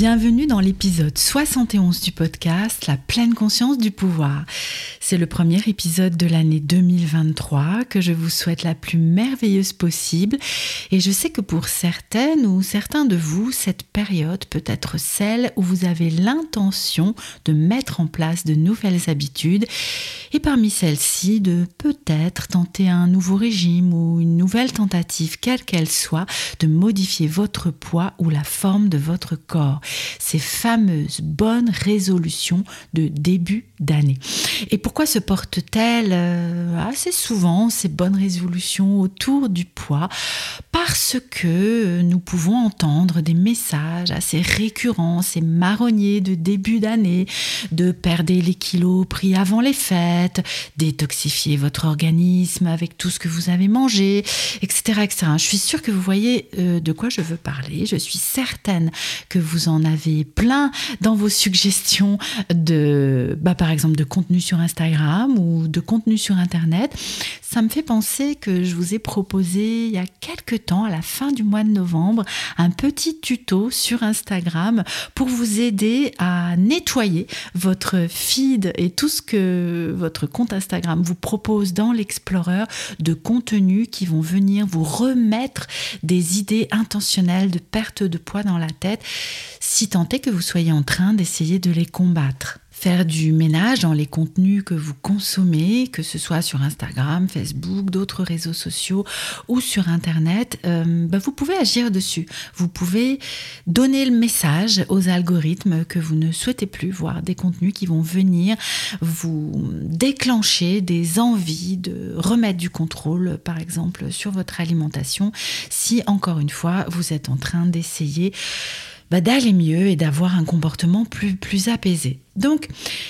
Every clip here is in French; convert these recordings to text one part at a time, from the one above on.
Bienvenue dans l'épisode 71 du podcast La pleine conscience du pouvoir. C'est le premier épisode de l'année 2023 que je vous souhaite la plus merveilleuse possible. Et je sais que pour certaines ou certains de vous, cette période peut être celle où vous avez l'intention de mettre en place de nouvelles habitudes. Et parmi celles-ci de peut-être tenter un nouveau régime ou une nouvelle tentative, quelle qu'elle soit, de modifier votre poids ou la forme de votre corps ces fameuses bonnes résolutions de début d'année. Et pourquoi se portent-elles euh, assez souvent ces bonnes résolutions autour du poids? Parce que nous pouvons entendre des messages assez récurrents, ces marronniers de début d'année, de perdre les kilos pris avant les fêtes, détoxifier votre organisme avec tout ce que vous avez mangé, etc. etc. Je suis sûre que vous voyez euh, de quoi je veux parler. Je suis certaine que vous en avez plein dans vos suggestions de, bah, par exemple, de contenu sur Instagram ou de contenu sur Internet. Ça me fait penser que je vous ai proposé il y a quelques temps, à la fin du mois de novembre, un petit tuto sur Instagram pour vous aider à nettoyer votre feed et tout ce que votre compte Instagram vous propose dans l'Explorer de contenus qui vont venir vous remettre des idées intentionnelles de perte de poids dans la tête si tant est que vous soyez en train d'essayer de les combattre faire du ménage dans les contenus que vous consommez, que ce soit sur Instagram, Facebook, d'autres réseaux sociaux ou sur Internet, euh, bah, vous pouvez agir dessus. Vous pouvez donner le message aux algorithmes que vous ne souhaitez plus voir des contenus qui vont venir vous déclencher des envies de remettre du contrôle, par exemple, sur votre alimentation, si encore une fois vous êtes en train d'essayer bah, d'aller mieux et d'avoir un comportement plus, plus apaisé. Donc,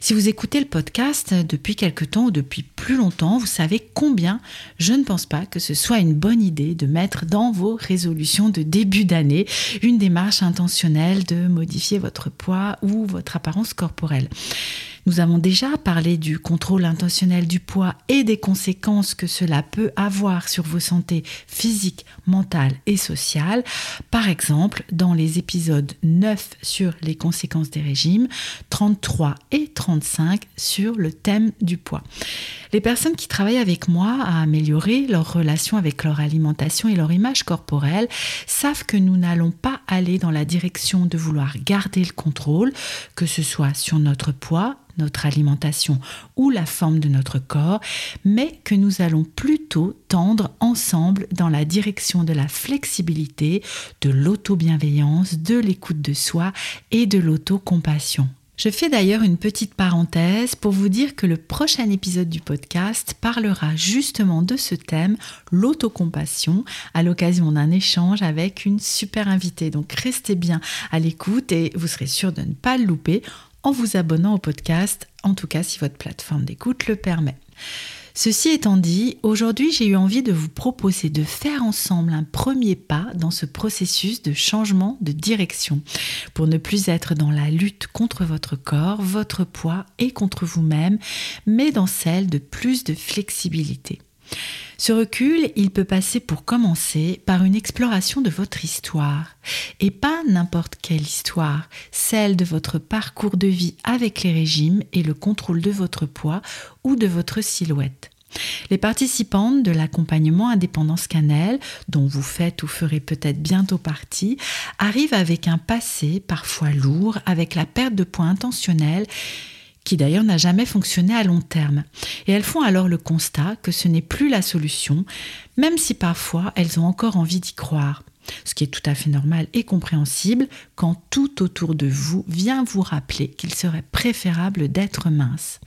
si vous écoutez le podcast depuis quelque temps ou depuis plus longtemps, vous savez combien je ne pense pas que ce soit une bonne idée de mettre dans vos résolutions de début d'année une démarche intentionnelle de modifier votre poids ou votre apparence corporelle. Nous avons déjà parlé du contrôle intentionnel du poids et des conséquences que cela peut avoir sur vos santé physique, mentale et sociale. Par exemple, dans les épisodes 9 sur les conséquences des régimes, 33 et 35 sur le thème du poids. Les personnes qui travaillent avec moi à améliorer leur relation avec leur alimentation et leur image corporelle savent que nous n'allons pas aller dans la direction de vouloir garder le contrôle, que ce soit sur notre poids notre alimentation ou la forme de notre corps, mais que nous allons plutôt tendre ensemble dans la direction de la flexibilité, de l'auto-bienveillance, de l'écoute de soi et de l'auto-compassion. Je fais d'ailleurs une petite parenthèse pour vous dire que le prochain épisode du podcast parlera justement de ce thème, l'autocompassion, à l'occasion d'un échange avec une super invitée. Donc restez bien à l'écoute et vous serez sûr de ne pas le louper en vous abonnant au podcast, en tout cas si votre plateforme d'écoute le permet. Ceci étant dit, aujourd'hui j'ai eu envie de vous proposer de faire ensemble un premier pas dans ce processus de changement de direction pour ne plus être dans la lutte contre votre corps, votre poids et contre vous-même, mais dans celle de plus de flexibilité. Ce recul, il peut passer pour commencer par une exploration de votre histoire. Et pas n'importe quelle histoire, celle de votre parcours de vie avec les régimes et le contrôle de votre poids ou de votre silhouette. Les participantes de l'accompagnement Indépendance Cannelle, dont vous faites ou ferez peut-être bientôt partie, arrivent avec un passé parfois lourd, avec la perte de poids intentionnelle qui d'ailleurs n'a jamais fonctionné à long terme. Et elles font alors le constat que ce n'est plus la solution, même si parfois elles ont encore envie d'y croire. Ce qui est tout à fait normal et compréhensible quand tout autour de vous vient vous rappeler qu'il serait préférable d'être mince.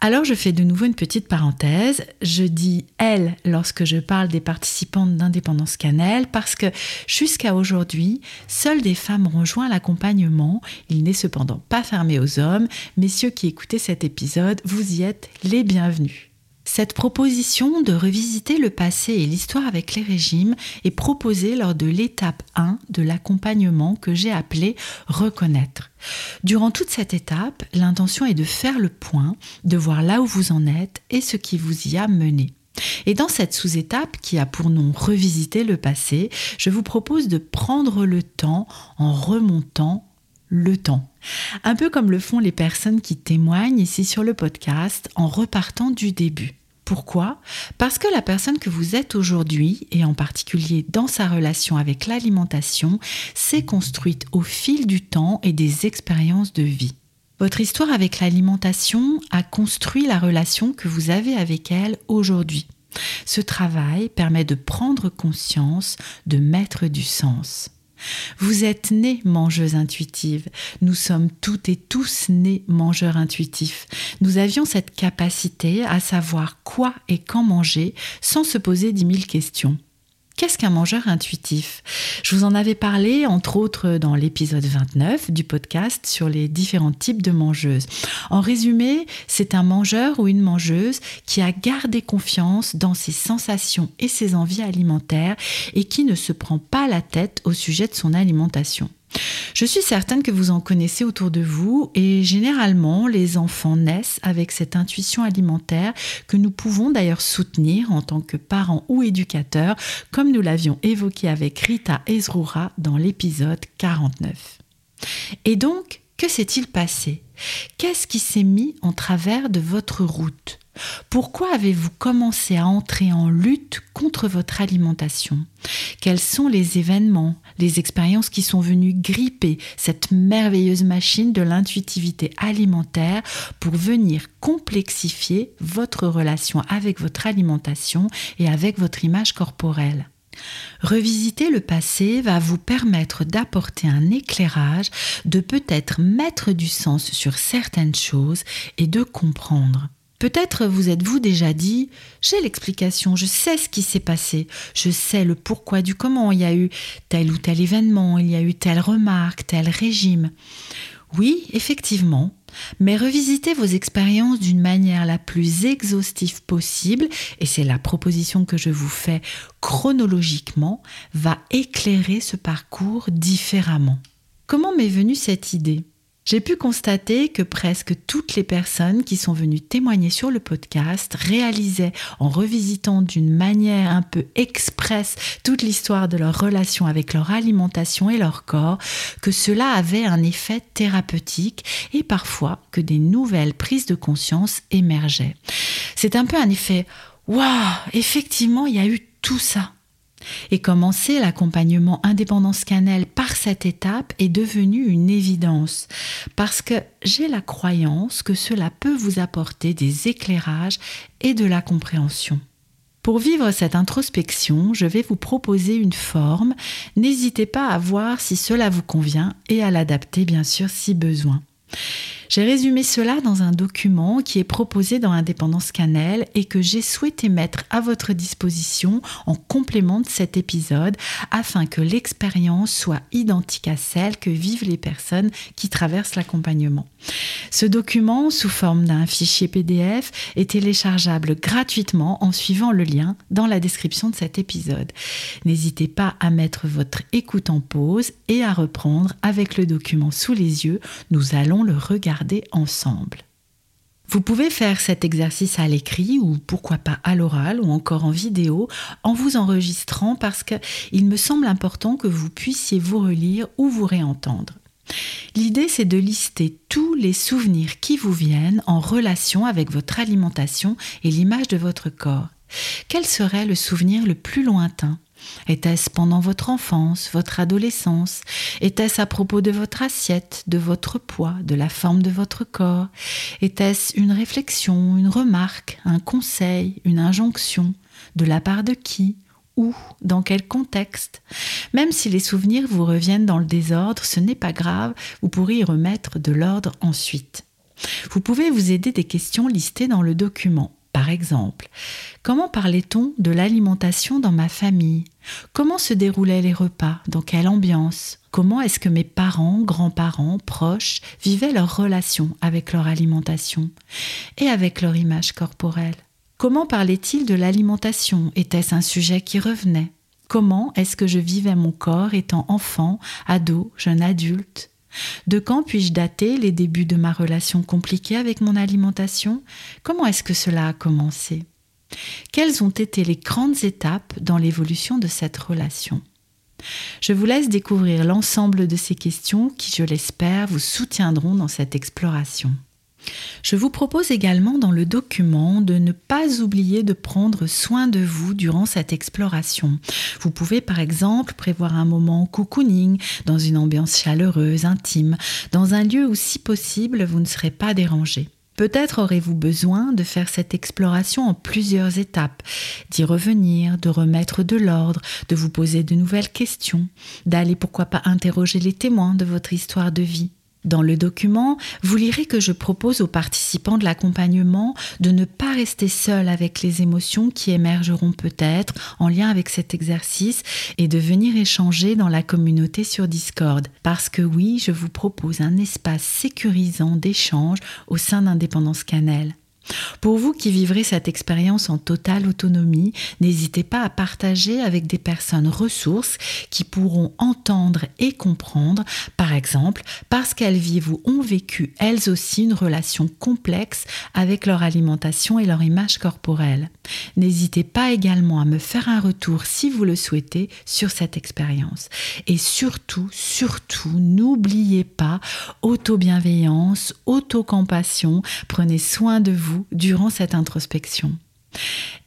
Alors je fais de nouveau une petite parenthèse. Je dis elle lorsque je parle des participantes d'Indépendance Cannelle parce que jusqu'à aujourd'hui, seules des femmes ont rejoint l'accompagnement. Il n'est cependant pas fermé aux hommes. Messieurs qui écoutez cet épisode, vous y êtes les bienvenus. Cette proposition de revisiter le passé et l'histoire avec les régimes est proposée lors de l'étape 1 de l'accompagnement que j'ai appelé reconnaître. Durant toute cette étape, l'intention est de faire le point, de voir là où vous en êtes et ce qui vous y a mené. Et dans cette sous-étape qui a pour nom revisiter le passé, je vous propose de prendre le temps en remontant le temps. Un peu comme le font les personnes qui témoignent ici sur le podcast en repartant du début. Pourquoi? Parce que la personne que vous êtes aujourd'hui, et en particulier dans sa relation avec l'alimentation, s'est construite au fil du temps et des expériences de vie. Votre histoire avec l'alimentation a construit la relation que vous avez avec elle aujourd'hui. Ce travail permet de prendre conscience, de mettre du sens. Vous êtes née mangeuse intuitive. Nous sommes toutes et tous nés mangeurs intuitifs. Nous avions cette capacité à savoir quoi et quand manger sans se poser dix mille questions. Qu'est-ce qu'un mangeur intuitif? Je vous en avais parlé, entre autres, dans l'épisode 29 du podcast sur les différents types de mangeuses. En résumé, c'est un mangeur ou une mangeuse qui a gardé confiance dans ses sensations et ses envies alimentaires et qui ne se prend pas la tête au sujet de son alimentation. Je suis certaine que vous en connaissez autour de vous et généralement les enfants naissent avec cette intuition alimentaire que nous pouvons d'ailleurs soutenir en tant que parents ou éducateurs comme nous l'avions évoqué avec Rita Ezroura dans l'épisode 49. Et donc, que s'est-il passé? Qu'est-ce qui s'est mis en travers de votre route? Pourquoi avez-vous commencé à entrer en lutte contre votre alimentation? Quels sont les événements, les expériences qui sont venues gripper cette merveilleuse machine de l'intuitivité alimentaire pour venir complexifier votre relation avec votre alimentation et avec votre image corporelle Revisiter le passé va vous permettre d'apporter un éclairage, de peut-être mettre du sens sur certaines choses et de comprendre. Peut-être vous êtes-vous déjà dit, j'ai l'explication, je sais ce qui s'est passé, je sais le pourquoi du comment, il y a eu tel ou tel événement, il y a eu telle remarque, tel régime. Oui, effectivement, mais revisitez vos expériences d'une manière la plus exhaustive possible, et c'est la proposition que je vous fais chronologiquement, va éclairer ce parcours différemment. Comment m'est venue cette idée? J'ai pu constater que presque toutes les personnes qui sont venues témoigner sur le podcast réalisaient, en revisitant d'une manière un peu express toute l'histoire de leur relation avec leur alimentation et leur corps, que cela avait un effet thérapeutique et parfois que des nouvelles prises de conscience émergeaient. C'est un peu un effet Waouh, effectivement, il y a eu tout ça. Et commencer l'accompagnement indépendance cannelle par cette étape est devenu une évidence, parce que j'ai la croyance que cela peut vous apporter des éclairages et de la compréhension. Pour vivre cette introspection, je vais vous proposer une forme. N'hésitez pas à voir si cela vous convient et à l'adapter bien sûr si besoin. J'ai résumé cela dans un document qui est proposé dans Indépendance Cannelle et que j'ai souhaité mettre à votre disposition en complément de cet épisode afin que l'expérience soit identique à celle que vivent les personnes qui traversent l'accompagnement. Ce document, sous forme d'un fichier PDF, est téléchargeable gratuitement en suivant le lien dans la description de cet épisode. N'hésitez pas à mettre votre écoute en pause et à reprendre avec le document sous les yeux. Nous allons le regarder ensemble. Vous pouvez faire cet exercice à l'écrit ou pourquoi pas à l'oral ou encore en vidéo en vous enregistrant parce qu'il me semble important que vous puissiez vous relire ou vous réentendre. L'idée c'est de lister tous les souvenirs qui vous viennent en relation avec votre alimentation et l'image de votre corps. Quel serait le souvenir le plus lointain? Était-ce pendant votre enfance, votre adolescence? Était-ce à propos de votre assiette, de votre poids, de la forme de votre corps? Était-ce une réflexion, une remarque, un conseil, une injonction De la part de qui Où Dans quel contexte? Même si les souvenirs vous reviennent dans le désordre, ce n'est pas grave, vous pourrez y remettre de l'ordre ensuite. Vous pouvez vous aider des questions listées dans le document. Par exemple, comment parlait-on de l'alimentation dans ma famille? Comment se déroulaient les repas? Dans quelle ambiance? Comment est-ce que mes parents, grands-parents, proches vivaient leur relation avec leur alimentation et avec leur image corporelle? Comment parlait-il de l'alimentation? Était-ce un sujet qui revenait? Comment est-ce que je vivais mon corps étant enfant, ado, jeune adulte? De quand puis-je dater les débuts de ma relation compliquée avec mon alimentation? Comment est-ce que cela a commencé? Quelles ont été les grandes étapes dans l'évolution de cette relation? Je vous laisse découvrir l'ensemble de ces questions qui, je l'espère, vous soutiendront dans cette exploration. Je vous propose également dans le document de ne pas oublier de prendre soin de vous durant cette exploration. Vous pouvez par exemple prévoir un moment cocooning dans une ambiance chaleureuse, intime, dans un lieu où si possible vous ne serez pas dérangé. Peut-être aurez-vous besoin de faire cette exploration en plusieurs étapes, d'y revenir, de remettre de l'ordre, de vous poser de nouvelles questions, d'aller pourquoi pas interroger les témoins de votre histoire de vie. Dans le document, vous lirez que je propose aux participants de l'accompagnement de ne pas rester seuls avec les émotions qui émergeront peut-être en lien avec cet exercice et de venir échanger dans la communauté sur Discord. Parce que oui, je vous propose un espace sécurisant d'échange au sein d'Indépendance Cannelle. Pour vous qui vivrez cette expérience en totale autonomie, n'hésitez pas à partager avec des personnes ressources qui pourront entendre et comprendre, par exemple, parce qu'elles vivent ou ont vécu elles aussi une relation complexe avec leur alimentation et leur image corporelle. N'hésitez pas également à me faire un retour si vous le souhaitez sur cette expérience. Et surtout, surtout, n'oubliez pas auto-bienveillance, auto-compassion, prenez soin de vous durant cette introspection.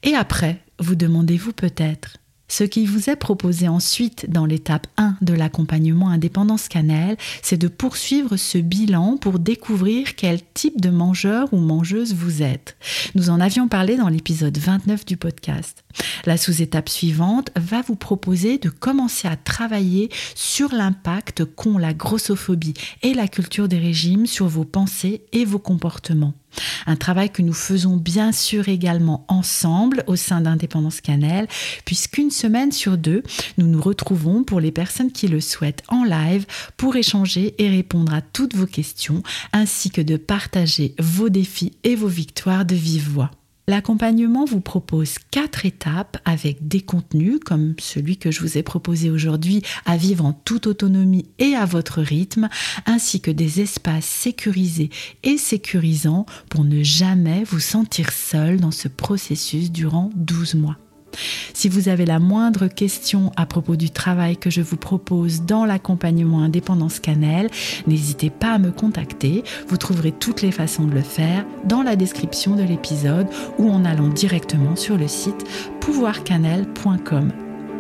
Et après, vous demandez-vous peut-être, ce qui vous est proposé ensuite dans l'étape 1 de l'accompagnement indépendance cannelle, c'est de poursuivre ce bilan pour découvrir quel type de mangeur ou mangeuse vous êtes. Nous en avions parlé dans l'épisode 29 du podcast. La sous-étape suivante va vous proposer de commencer à travailler sur l'impact qu'ont la grossophobie et la culture des régimes sur vos pensées et vos comportements. Un travail que nous faisons bien sûr également ensemble au sein d'Indépendance Cannelle, puisqu'une semaine sur deux, nous nous retrouvons pour les personnes qui le souhaitent en live pour échanger et répondre à toutes vos questions, ainsi que de partager vos défis et vos victoires de vive voix. L'accompagnement vous propose quatre étapes avec des contenus comme celui que je vous ai proposé aujourd'hui à vivre en toute autonomie et à votre rythme, ainsi que des espaces sécurisés et sécurisants pour ne jamais vous sentir seul dans ce processus durant 12 mois. Si vous avez la moindre question à propos du travail que je vous propose dans l'accompagnement Indépendance Cannelle, n'hésitez pas à me contacter. Vous trouverez toutes les façons de le faire dans la description de l'épisode ou en allant directement sur le site pouvoircannelle.com.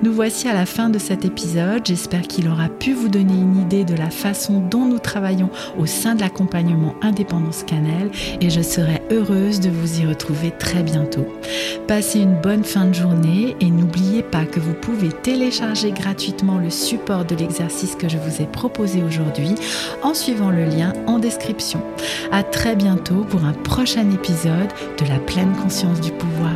Nous voici à la fin de cet épisode. J'espère qu'il aura pu vous donner une idée de la façon dont nous travaillons au sein de l'accompagnement Indépendance Cannelle et je serai heureuse de vous y retrouver très bientôt. Passez une bonne fin de journée et n'oubliez pas que vous pouvez télécharger gratuitement le support de l'exercice que je vous ai proposé aujourd'hui en suivant le lien en description. À très bientôt pour un prochain épisode de la pleine conscience du pouvoir.